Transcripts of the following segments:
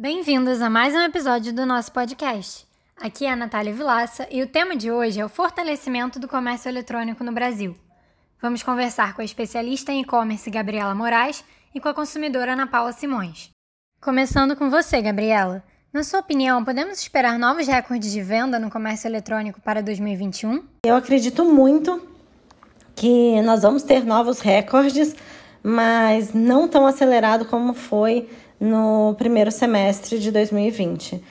Bem-vindos a mais um episódio do nosso podcast. Aqui é a Natália Vilaça e o tema de hoje é o fortalecimento do comércio eletrônico no Brasil. Vamos conversar com a especialista em e-commerce Gabriela Moraes e com a consumidora Ana Paula Simões. Começando com você, Gabriela. Na sua opinião, podemos esperar novos recordes de venda no comércio eletrônico para 2021? Eu acredito muito que nós vamos ter novos recordes, mas não tão acelerado como foi no primeiro semestre de 2020.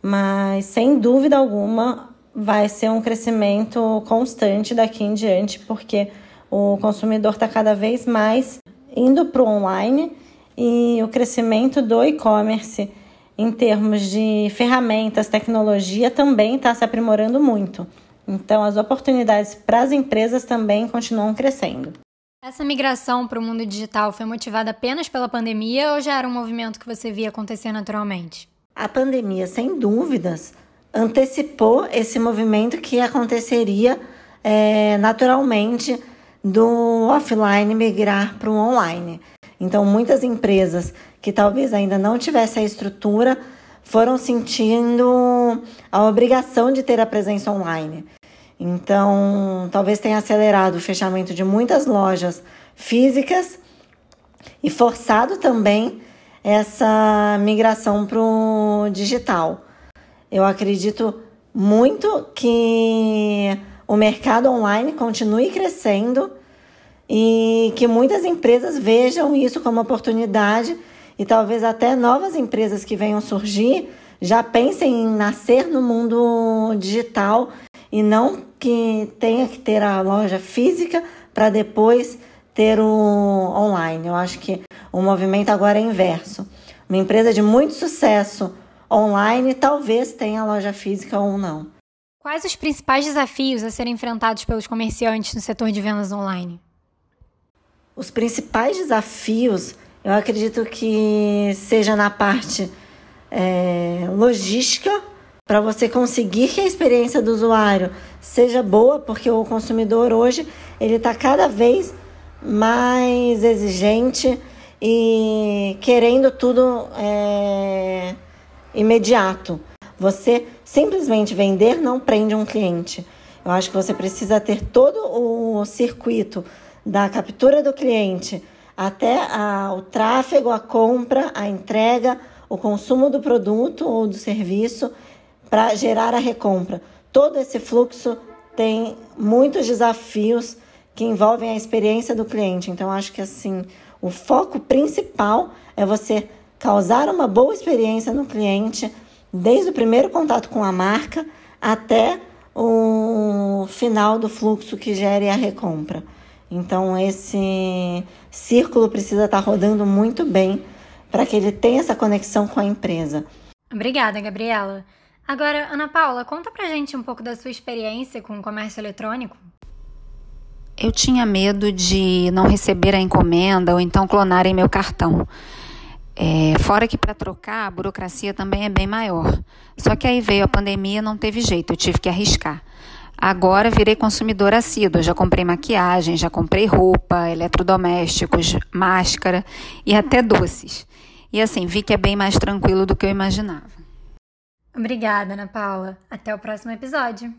Mas, sem dúvida alguma, vai ser um crescimento constante daqui em diante, porque o consumidor está cada vez mais indo para o online e o crescimento do e-commerce em termos de ferramentas, tecnologia também está se aprimorando muito. Então, as oportunidades para as empresas também continuam crescendo. Essa migração para o mundo digital foi motivada apenas pela pandemia ou já era um movimento que você via acontecer naturalmente? A pandemia, sem dúvidas, antecipou esse movimento que aconteceria é, naturalmente do offline migrar para o online. Então, muitas empresas que talvez ainda não tivessem a estrutura foram sentindo a obrigação de ter a presença online. Então, talvez tenha acelerado o fechamento de muitas lojas físicas e forçado também essa migração para o digital. Eu acredito muito que o mercado online continue crescendo e que muitas empresas vejam isso como oportunidade e talvez até novas empresas que venham surgir já pensem em nascer no mundo digital e não que tenha que ter a loja física para depois ter o online. Eu acho que o movimento agora é inverso. Uma empresa de muito sucesso online talvez tenha loja física ou não. Quais os principais desafios a serem enfrentados pelos comerciantes no setor de vendas online? Os principais desafios, eu acredito que seja na parte é, logística para você conseguir que a experiência do usuário seja boa, porque o consumidor hoje ele está cada vez mais exigente e querendo tudo é, imediato. Você simplesmente vender não prende um cliente. Eu acho que você precisa ter todo o circuito da captura do cliente até a, o tráfego, a compra, a entrega, o consumo do produto ou do serviço para gerar a recompra. Todo esse fluxo tem muitos desafios que envolvem a experiência do cliente. Então, acho que assim, o foco principal é você causar uma boa experiência no cliente, desde o primeiro contato com a marca até o final do fluxo que gere a recompra. Então, esse círculo precisa estar rodando muito bem para que ele tenha essa conexão com a empresa. Obrigada, Gabriela. Agora, Ana Paula, conta pra gente um pouco da sua experiência com o comércio eletrônico. Eu tinha medo de não receber a encomenda ou então clonarem meu cartão. É, fora que para trocar a burocracia também é bem maior. Só que aí veio a pandemia, não teve jeito, eu tive que arriscar. Agora virei consumidora assídua, já comprei maquiagem, já comprei roupa, eletrodomésticos, máscara e até doces. E assim, vi que é bem mais tranquilo do que eu imaginava. Obrigada, Ana Paula. Até o próximo episódio.